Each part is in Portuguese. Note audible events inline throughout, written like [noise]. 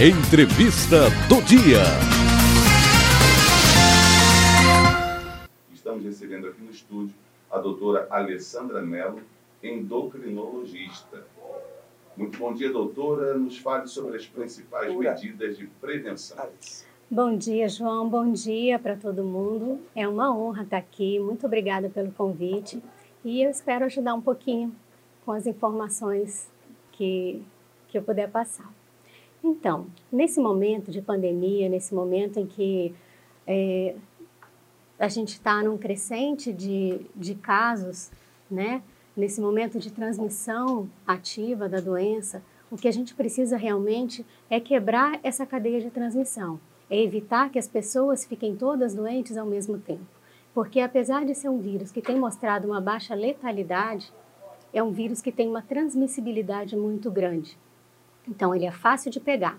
Entrevista do dia. Estamos recebendo aqui no estúdio a doutora Alessandra Mello, endocrinologista. Muito bom dia, doutora. Nos fale sobre as principais medidas de prevenção. Bom dia, João. Bom dia para todo mundo. É uma honra estar aqui. Muito obrigada pelo convite. E eu espero ajudar um pouquinho com as informações que, que eu puder passar. Então, nesse momento de pandemia, nesse momento em que é, a gente está num crescente de, de casos, né? nesse momento de transmissão ativa da doença, o que a gente precisa realmente é quebrar essa cadeia de transmissão, é evitar que as pessoas fiquem todas doentes ao mesmo tempo. Porque apesar de ser um vírus que tem mostrado uma baixa letalidade, é um vírus que tem uma transmissibilidade muito grande. Então, ele é fácil de pegar.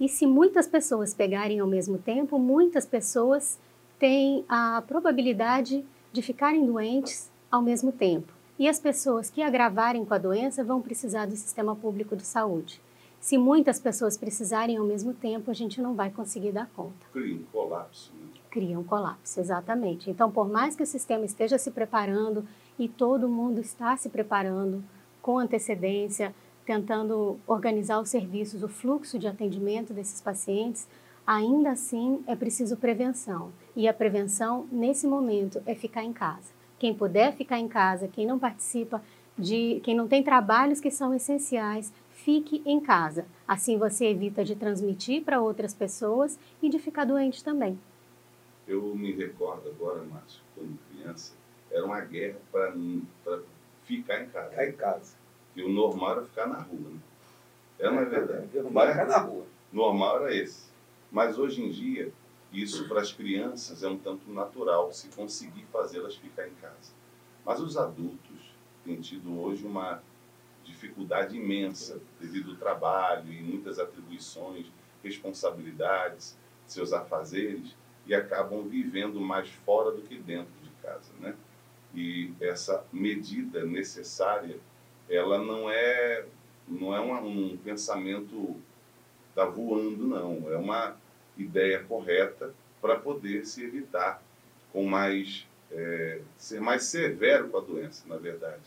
E se muitas pessoas pegarem ao mesmo tempo, muitas pessoas têm a probabilidade de ficarem doentes ao mesmo tempo. E as pessoas que agravarem com a doença vão precisar do sistema público de saúde. Se muitas pessoas precisarem ao mesmo tempo, a gente não vai conseguir dar conta. Cria um colapso. Né? Cria um colapso, exatamente. Então, por mais que o sistema esteja se preparando e todo mundo está se preparando com antecedência, tentando organizar os serviços, o fluxo de atendimento desses pacientes, ainda assim é preciso prevenção. E a prevenção, nesse momento, é ficar em casa. Quem puder ficar em casa, quem não participa de, quem não tem trabalhos que são essenciais, fique em casa. Assim você evita de transmitir para outras pessoas e de ficar doente também. Eu me recordo agora, Márcio, quando criança, era uma guerra para ficar em casa. Ficar em casa. E o normal era ficar na rua. Né? É, não é verdade? O normal era ficar na rua. Normal era esse. Mas hoje em dia, isso para as crianças é um tanto natural, se conseguir fazê-las ficar em casa. Mas os adultos têm tido hoje uma dificuldade imensa devido ao trabalho e muitas atribuições, responsabilidades, seus afazeres e acabam vivendo mais fora do que dentro de casa, né? E essa medida necessária ela não é não é uma, um pensamento da voando não, é uma ideia correta para poder se evitar com mais é, ser mais severo com a doença, na verdade.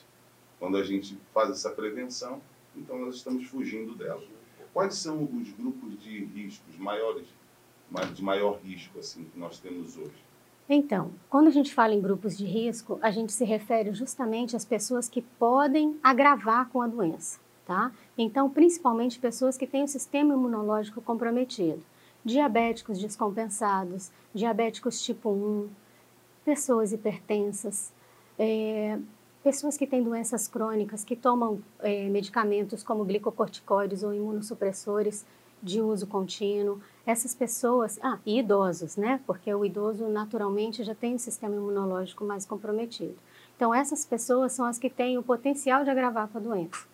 Quando a gente faz essa prevenção, então nós estamos fugindo dela. Quais são os grupos de riscos maiores, de maior risco assim que nós temos hoje? Então, quando a gente fala em grupos de risco, a gente se refere justamente às pessoas que podem agravar com a doença, tá? Então, principalmente pessoas que têm o sistema imunológico comprometido, diabéticos descompensados, diabéticos tipo 1, pessoas hipertensas, é, pessoas que têm doenças crônicas, que tomam é, medicamentos como glicocorticoides ou imunossupressores de uso contínuo, essas pessoas, ah, e idosos, né? Porque o idoso naturalmente já tem um sistema imunológico mais comprometido. Então, essas pessoas são as que têm o potencial de agravar com a doença.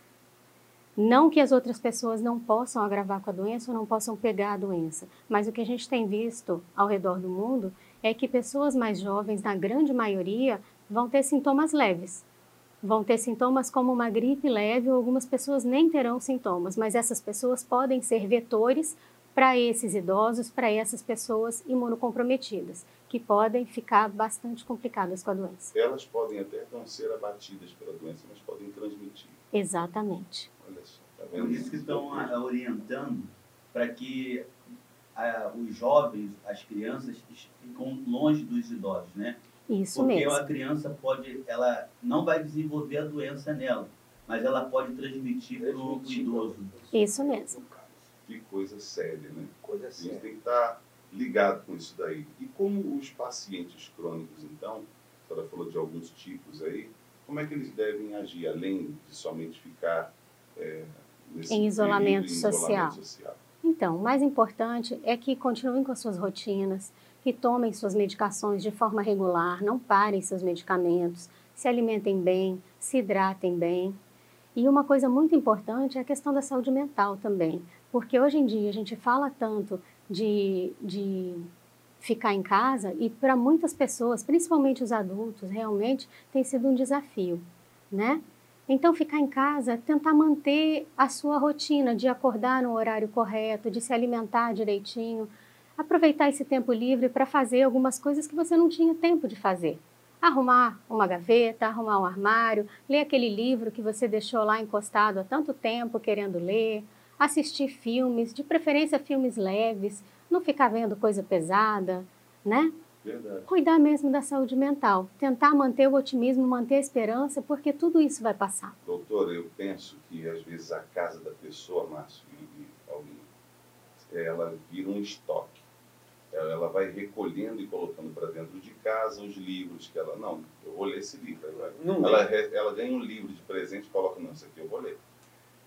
Não que as outras pessoas não possam agravar com a doença ou não possam pegar a doença, mas o que a gente tem visto ao redor do mundo é que pessoas mais jovens, na grande maioria, vão ter sintomas leves. Vão ter sintomas como uma gripe leve ou algumas pessoas nem terão sintomas, mas essas pessoas podem ser vetores para esses idosos, para essas pessoas imunocomprometidas, que podem ficar bastante complicadas com a doença. Elas podem até não ser abatidas pela doença, mas podem transmitir. Exatamente. Olha só, tá vendo? Por isso que estão orientando para que a, os jovens, as crianças, ficam longe dos idosos, né? Isso Porque mesmo. Porque a criança pode, ela não vai desenvolver a doença nela, mas ela pode transmitir para o idoso. Isso mesmo. Que coisa séria, né? Coisa séria. A gente tem que estar ligado com isso daí. E como os pacientes crônicos, então, a senhora falou de alguns tipos aí, como é que eles devem agir, além de somente ficar é, em isolamento, em social. isolamento social? Então, o mais importante é que continuem com as suas rotinas, que tomem suas medicações de forma regular, não parem seus medicamentos, se alimentem bem, se hidratem bem. E uma coisa muito importante é a questão da saúde mental também. Porque hoje em dia a gente fala tanto de, de ficar em casa e para muitas pessoas, principalmente os adultos, realmente tem sido um desafio, né? Então, ficar em casa tentar manter a sua rotina de acordar no horário correto, de se alimentar direitinho, aproveitar esse tempo livre para fazer algumas coisas que você não tinha tempo de fazer. Arrumar uma gaveta, arrumar um armário, ler aquele livro que você deixou lá encostado há tanto tempo querendo ler, assistir filmes, de preferência filmes leves, não ficar vendo coisa pesada, né? Verdade. Cuidar mesmo da saúde mental, tentar manter o otimismo, manter a esperança, porque tudo isso vai passar. Doutor, eu penso que às vezes a casa da pessoa, Márcio e Paulinho, ela vira um estoque. Ela, ela vai recolhendo e colocando para dentro de casa os livros que ela. Não, eu vou ler esse livro. Ela, Não ela, ela ganha um livro de presente e coloca, não, isso aqui eu vou ler.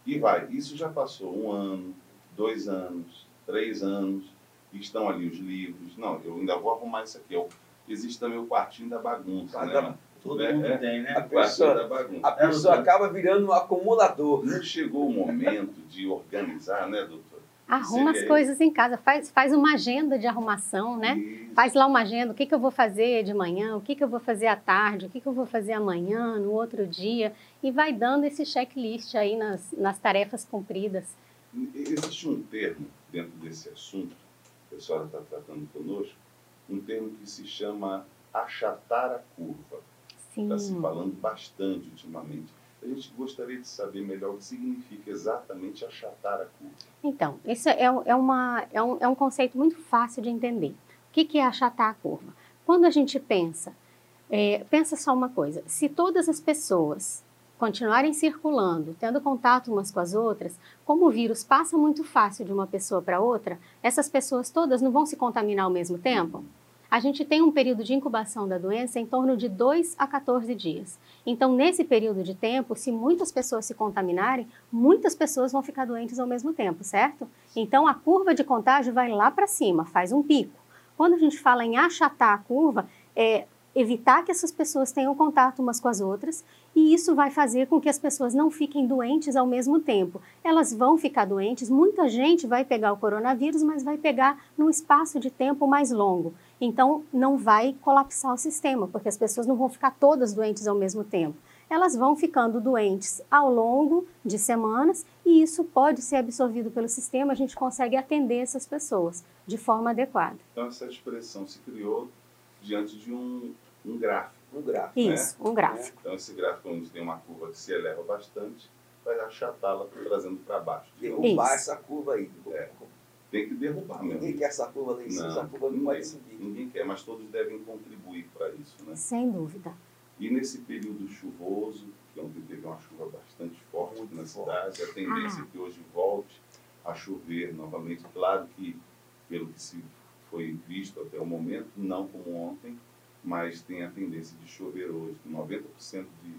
E vai. Isso já passou um ano, dois anos, três anos, estão ali os livros. Não, eu ainda vou arrumar isso aqui. Eu, existe também o quartinho da bagunça, Quarto né? da- Todo É, mundo é. tem, A né? Quartinho pessoa- da bagunça. A pessoa acaba virando um acumulador. Não chegou o momento de organizar, né, doutor? Arruma as Seria coisas em casa, faz, faz uma agenda de arrumação, né? Isso. Faz lá uma agenda, o que, que eu vou fazer de manhã, o que, que eu vou fazer à tarde, o que, que eu vou fazer amanhã, no outro dia, e vai dando esse checklist aí nas, nas tarefas cumpridas. Existe um termo dentro desse assunto, que a senhora está tratando conosco, um termo que se chama achatar a curva. Está se falando bastante ultimamente. A gente gostaria de saber melhor o que significa exatamente achatar a curva. Então, isso é, é, uma, é, um, é um conceito muito fácil de entender. O que, que é achatar a curva? Quando a gente pensa, é, pensa só uma coisa: se todas as pessoas continuarem circulando, tendo contato umas com as outras, como o vírus passa muito fácil de uma pessoa para outra, essas pessoas todas não vão se contaminar ao mesmo tempo? A gente tem um período de incubação da doença em torno de 2 a 14 dias. Então, nesse período de tempo, se muitas pessoas se contaminarem, muitas pessoas vão ficar doentes ao mesmo tempo, certo? Então, a curva de contágio vai lá para cima, faz um pico. Quando a gente fala em achatar a curva, é evitar que essas pessoas tenham contato umas com as outras, e isso vai fazer com que as pessoas não fiquem doentes ao mesmo tempo. Elas vão ficar doentes, muita gente vai pegar o coronavírus, mas vai pegar num espaço de tempo mais longo. Então, não vai colapsar o sistema, porque as pessoas não vão ficar todas doentes ao mesmo tempo. Elas vão ficando doentes ao longo de semanas e isso pode ser absorvido pelo sistema, a gente consegue atender essas pessoas de forma adequada. Então, essa expressão se criou diante de um, um gráfico. Um gráfico. Isso, um gráfico. Então, esse gráfico, onde tem uma curva que se eleva bastante, vai achatá-la, trazendo para baixo. Derrubar Isso. essa curva aí. É. Tem que derrubar mesmo. Ninguém quer essa curva lá em cima, essa curva não pode subir. ninguém quer, mas todos devem contribuir para isso, né? Sem dúvida. E nesse período chuvoso, que ontem teve uma chuva bastante forte Muito na forte. cidade, a tendência é que hoje volte a chover novamente. Claro que, pelo que se foi visto até o momento, não como ontem, mas tem a tendência de chover hoje, com 90% de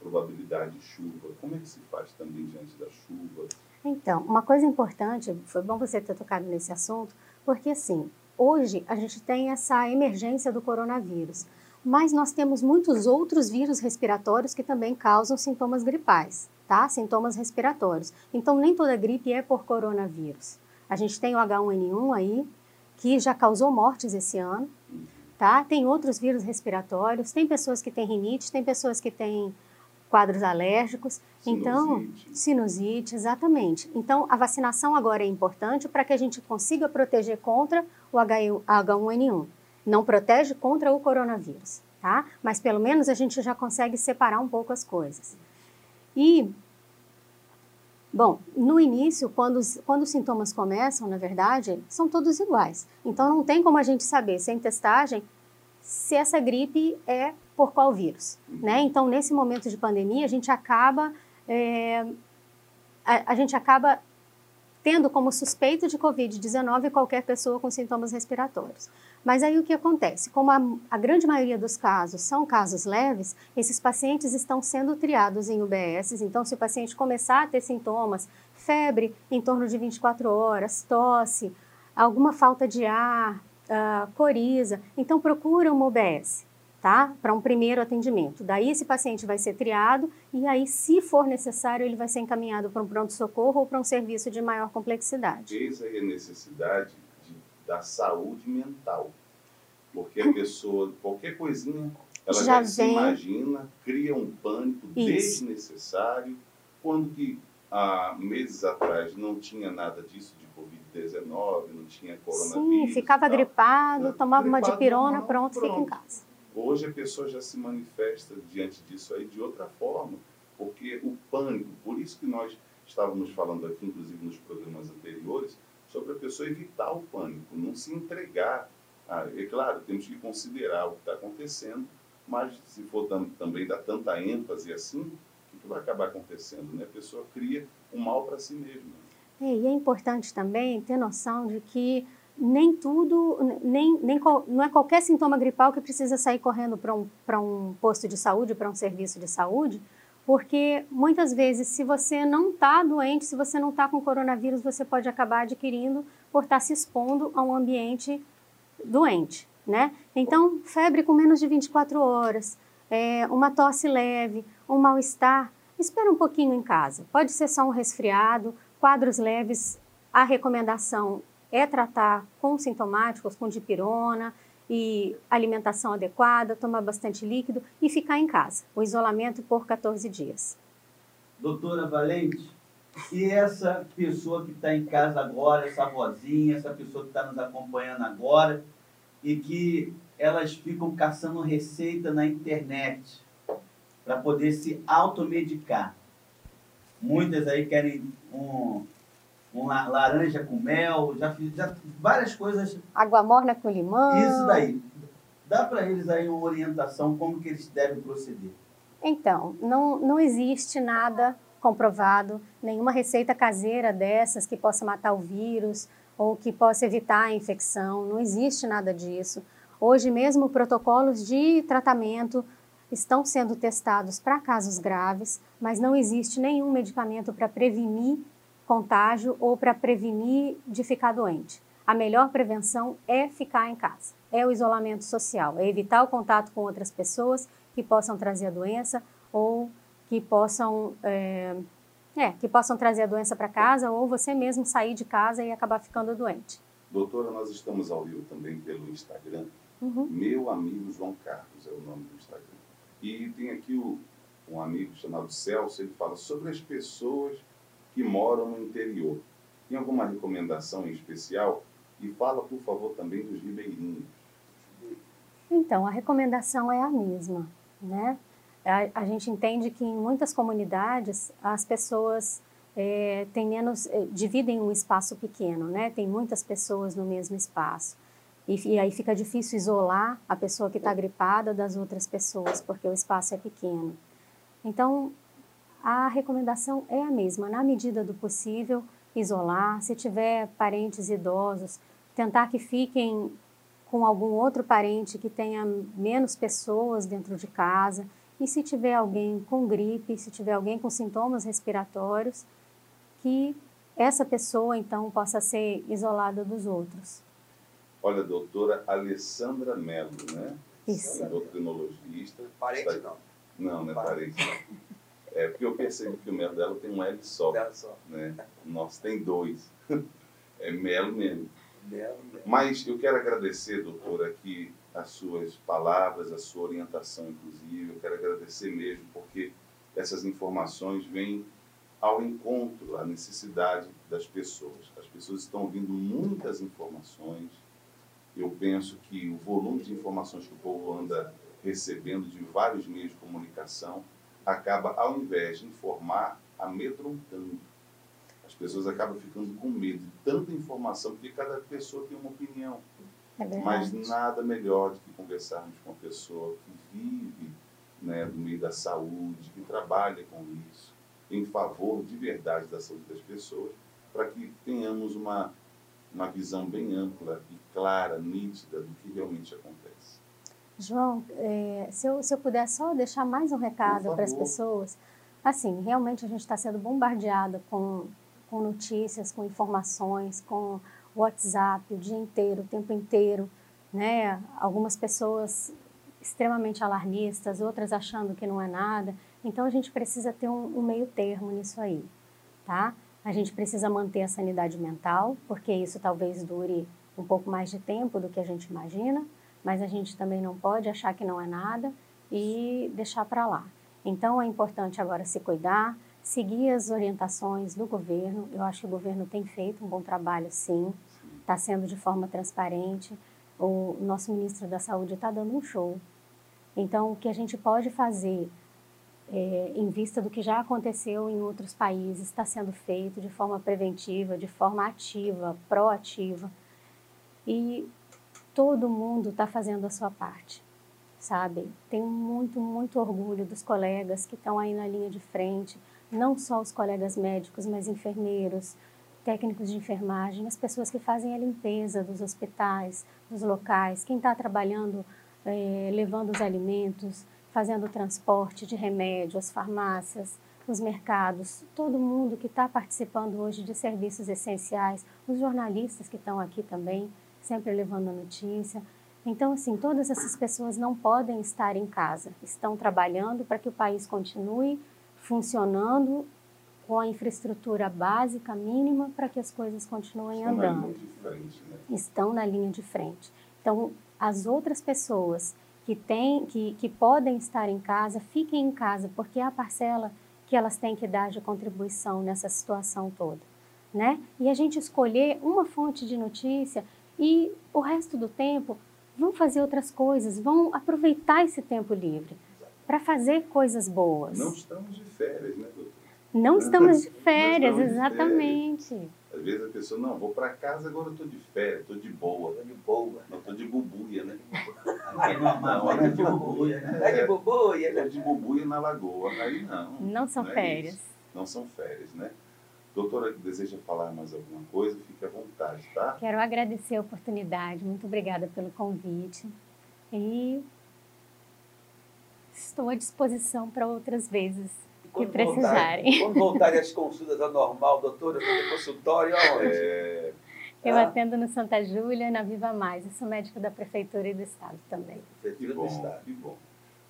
probabilidade de chuva. Como é que se faz também diante da chuva? Então, uma coisa importante, foi bom você ter tocado nesse assunto, porque assim, hoje a gente tem essa emergência do coronavírus, mas nós temos muitos outros vírus respiratórios que também causam sintomas gripais, tá? Sintomas respiratórios. Então, nem toda gripe é por coronavírus. A gente tem o H1N1 aí, que já causou mortes esse ano, tá? Tem outros vírus respiratórios, tem pessoas que têm rinite, tem pessoas que têm quadros alérgicos. Então, Sinusite. sinusite, exatamente. Então, a vacinação agora é importante para que a gente consiga proteger contra o H1N1. Não protege contra o coronavírus, tá? Mas pelo menos a gente já consegue separar um pouco as coisas. E, bom, no início, quando os, quando os sintomas começam, na verdade, são todos iguais. Então, não tem como a gente saber, sem testagem, se essa gripe é por qual vírus, né? Então, nesse momento de pandemia, a gente acaba é, a, a gente acaba tendo como suspeito de Covid-19 qualquer pessoa com sintomas respiratórios. Mas aí o que acontece? Como a, a, grande maioria dos casos são casos leves, esses pacientes estão sendo triados em UBS. Então, se o paciente começar a ter sintomas, febre em torno de 24 horas, tosse, alguma falta de ar, uh, coriza, então procura uma UBS tá? Para um primeiro atendimento. Daí esse paciente vai ser triado e aí, se for necessário, ele vai ser encaminhado para um pronto-socorro ou para um serviço de maior complexidade. Eis aí a necessidade de, da saúde mental. Porque a [clears throat] pessoa, qualquer coisinha, ela já já, se vem- imagina, cria um pânico Isso. desnecessário, quando que há meses atrás não tinha nada disso de Covid-19, não tinha coronavírus. Sim, ficava gripado, É, tomava uma gripado dipirona, normal, pronto, fica em pronto. casa. Hoje a pessoa já se manifesta diante disso aí de outra forma, porque o pânico, por isso que nós estávamos falando aqui, inclusive nos programas anteriores, sobre a pessoa evitar o pânico, não se entregar. É claro, temos que considerar o que está acontecendo, mas se for tam- também dar tanta ênfase assim, o que, vai acabar acontecendo? Né? A pessoa cria um mal para si mesma. É, e é importante também ter noção de que nem tudo, nem, nem, não é qualquer sintoma gripal que precisa sair correndo para um, um posto de saúde, para um serviço de saúde, porque muitas vezes, se você não está doente, se você não está com coronavírus, você pode acabar adquirindo por estar se expondo a um ambiente doente, né? Então, febre com menos de 24 horas, é, uma tosse leve, um mal-estar, espera um pouquinho em casa. Pode ser só um resfriado, quadros leves, a recomendação é tratar com sintomáticos, com dipirona e alimentação adequada, tomar bastante líquido e ficar em casa. O isolamento por 14 dias. Doutora Valente, e essa pessoa que está em casa agora, essa vozinha, essa pessoa que está nos acompanhando agora, e que elas ficam caçando receita na internet para poder se automedicar. Muitas aí querem um, um la- laranja com mel, já fiz já, várias coisas. Água morna com limão. Isso daí. Dá para eles aí uma orientação como que eles devem proceder. Então, não, não existe nada comprovado, nenhuma receita caseira dessas que possa matar o vírus ou que possa evitar a infecção, não existe nada disso. Hoje mesmo, protocolos de tratamento estão sendo testados para casos graves, mas não existe nenhum medicamento para prevenir contágio ou para prevenir de ficar doente. A melhor prevenção é ficar em casa, é o isolamento social, é evitar o contato com outras pessoas que possam trazer a doença ou que possam, é, é, que possam trazer a doença para casa ou você mesmo sair de casa e acabar ficando doente. Doutora, nós estamos ao vivo também pelo Instagram. Uhum. Meu amigo João Carlos é o nome do Instagram. E tem aqui o, um amigo chamado Celso, ele fala sobre as pessoas que moram no interior. Tem alguma recomendação em especial? E fala, por favor, também dos ribeirinhos. Então, a recomendação é a mesma, né? A, a gente entende que em muitas comunidades as pessoas eh, têm menos, eh, dividem um espaço pequeno, né? Tem muitas pessoas no mesmo espaço. E, e aí fica difícil isolar a pessoa que está gripada das outras pessoas, porque o espaço é pequeno. Então, a recomendação é a mesma, na medida do possível, isolar. Se tiver parentes idosos, tentar que fiquem com algum outro parente que tenha menos pessoas dentro de casa. E se tiver alguém com gripe, se tiver alguém com sintomas respiratórios, que essa pessoa então possa ser isolada dos outros. Olha, doutora Alessandra Mello, né? Isso. Endocrinologista. Parente Está- não. Não, não é parente. não. [laughs] É porque eu percebi que o melo dela tem um L só, Dela só. né? O nosso tem dois. [laughs] É melo mesmo. Mas eu quero agradecer, doutora, aqui as suas palavras, a sua orientação, inclusive. Eu quero agradecer mesmo, porque essas informações vêm ao encontro, à necessidade das pessoas. As pessoas estão ouvindo muitas informações. Eu penso que o volume de informações que o povo anda recebendo de vários meios de comunicação acaba, ao invés de informar, amedrontando. As pessoas acabam ficando com medo de tanta informação, porque cada pessoa tem uma opinião. É. Mas nada melhor do que conversarmos com uma pessoa que vive né, no meio da saúde, que trabalha com isso, em favor de verdade da saúde das pessoas, para que tenhamos uma, uma visão bem ampla e clara, nítida do que realmente acontece. João, é, se, eu, se eu puder só deixar mais um recado para as pessoas. Assim, realmente a gente está sendo bombardeado com, com notícias, com informações, com WhatsApp o dia inteiro, o tempo inteiro. Né? Algumas pessoas extremamente alarmistas, outras achando que não é nada. Então a gente precisa ter um, um meio termo nisso aí. Tá? A gente precisa manter a sanidade mental, porque isso talvez dure um pouco mais de tempo do que a gente imagina mas a gente também não pode achar que não é nada e deixar para lá. Então é importante agora se cuidar, seguir as orientações do governo. Eu acho que o governo tem feito um bom trabalho, sim, está sendo de forma transparente. O nosso ministro da Saúde está dando um show. Então, o que a gente pode fazer, é, em vista do que já aconteceu em outros países, está sendo feito de forma preventiva, de forma ativa, proativa. E todo mundo está fazendo a sua parte, sabe? Tenho muito, muito orgulho dos colegas que estão aí na linha de frente, não só os colegas médicos, mas enfermeiros, técnicos de enfermagem, as pessoas que fazem a limpeza dos hospitais, dos locais, quem está trabalhando é, levando os alimentos, fazendo o transporte de remédio, as farmácias, os mercados, todo mundo que está participando hoje de serviços essenciais, os jornalistas que estão aqui também, sempre levando a notícia. Então, assim, todas essas pessoas não podem estar em casa, estão trabalhando para que o país continue funcionando com a infraestrutura básica mínima para que as coisas continuem Estão andando. Na linha de frente, né? Estão na linha de frente. Então, as outras pessoas que, têm, que, que podem estar em casa, fiquem em casa, porque é a parcela que elas têm que dar de contribuição nessa situação toda. Né? E a gente escolher uma fonte de notícia e o resto do tempo vão fazer outras coisas, vão aproveitar esse tempo livre para fazer coisas boas. Não estamos de férias, né, doutor? Não estamos de férias, Não estamos de exatamente. Às vezes a pessoa, não, vou para casa, agora eu estou de férias, estou de boa. Tô de boa. Não, estou de bubuia, né? Não, Não, é de bubuia, né? Tá de boboia, Estou né? de bubuia na lagoa. Aí não. Não são é férias. isso. Não são férias, né? Doutora, deseja falar mais alguma coisa? Fique à vontade, tá? Quero agradecer a oportunidade, muito obrigada pelo convite e estou à disposição para outras vezes E que precisarem. voltarem- Quando voltarem as consultas ao normal, doutora, no consultório, aonde? É, Eu Ah. atendo no Santa Júlia, na Viva Mais. Eu sou médica da Prefeitura e do Estado também. que Prefeitura do bom, Estado. que bom.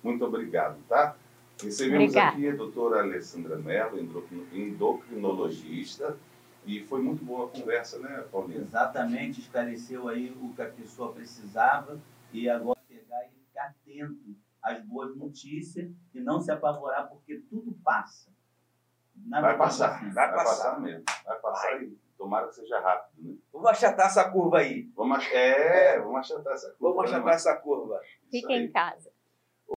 Muito obrigado, tá? Recebemos Obrigada. aqui a doutora Alessandra Mello, endocrino- endocrinologista, e foi muito boa a conversa, né, Paulinha? Exatamente, esclareceu aí o que a pessoa precisava e agora pegar e ficar atento às boas notícias e não se apavorar, porque tudo passa. Na Vai verdade, passar, assim, vai Vai passar passar. mesmo. Vai passar e tomara que seja rápido, né? Vamos achatar essa curva aí. Vamos, ach- é, vamos achatar essa curva. Vamos né, achatar Márcia? essa curva. Aí. em casa.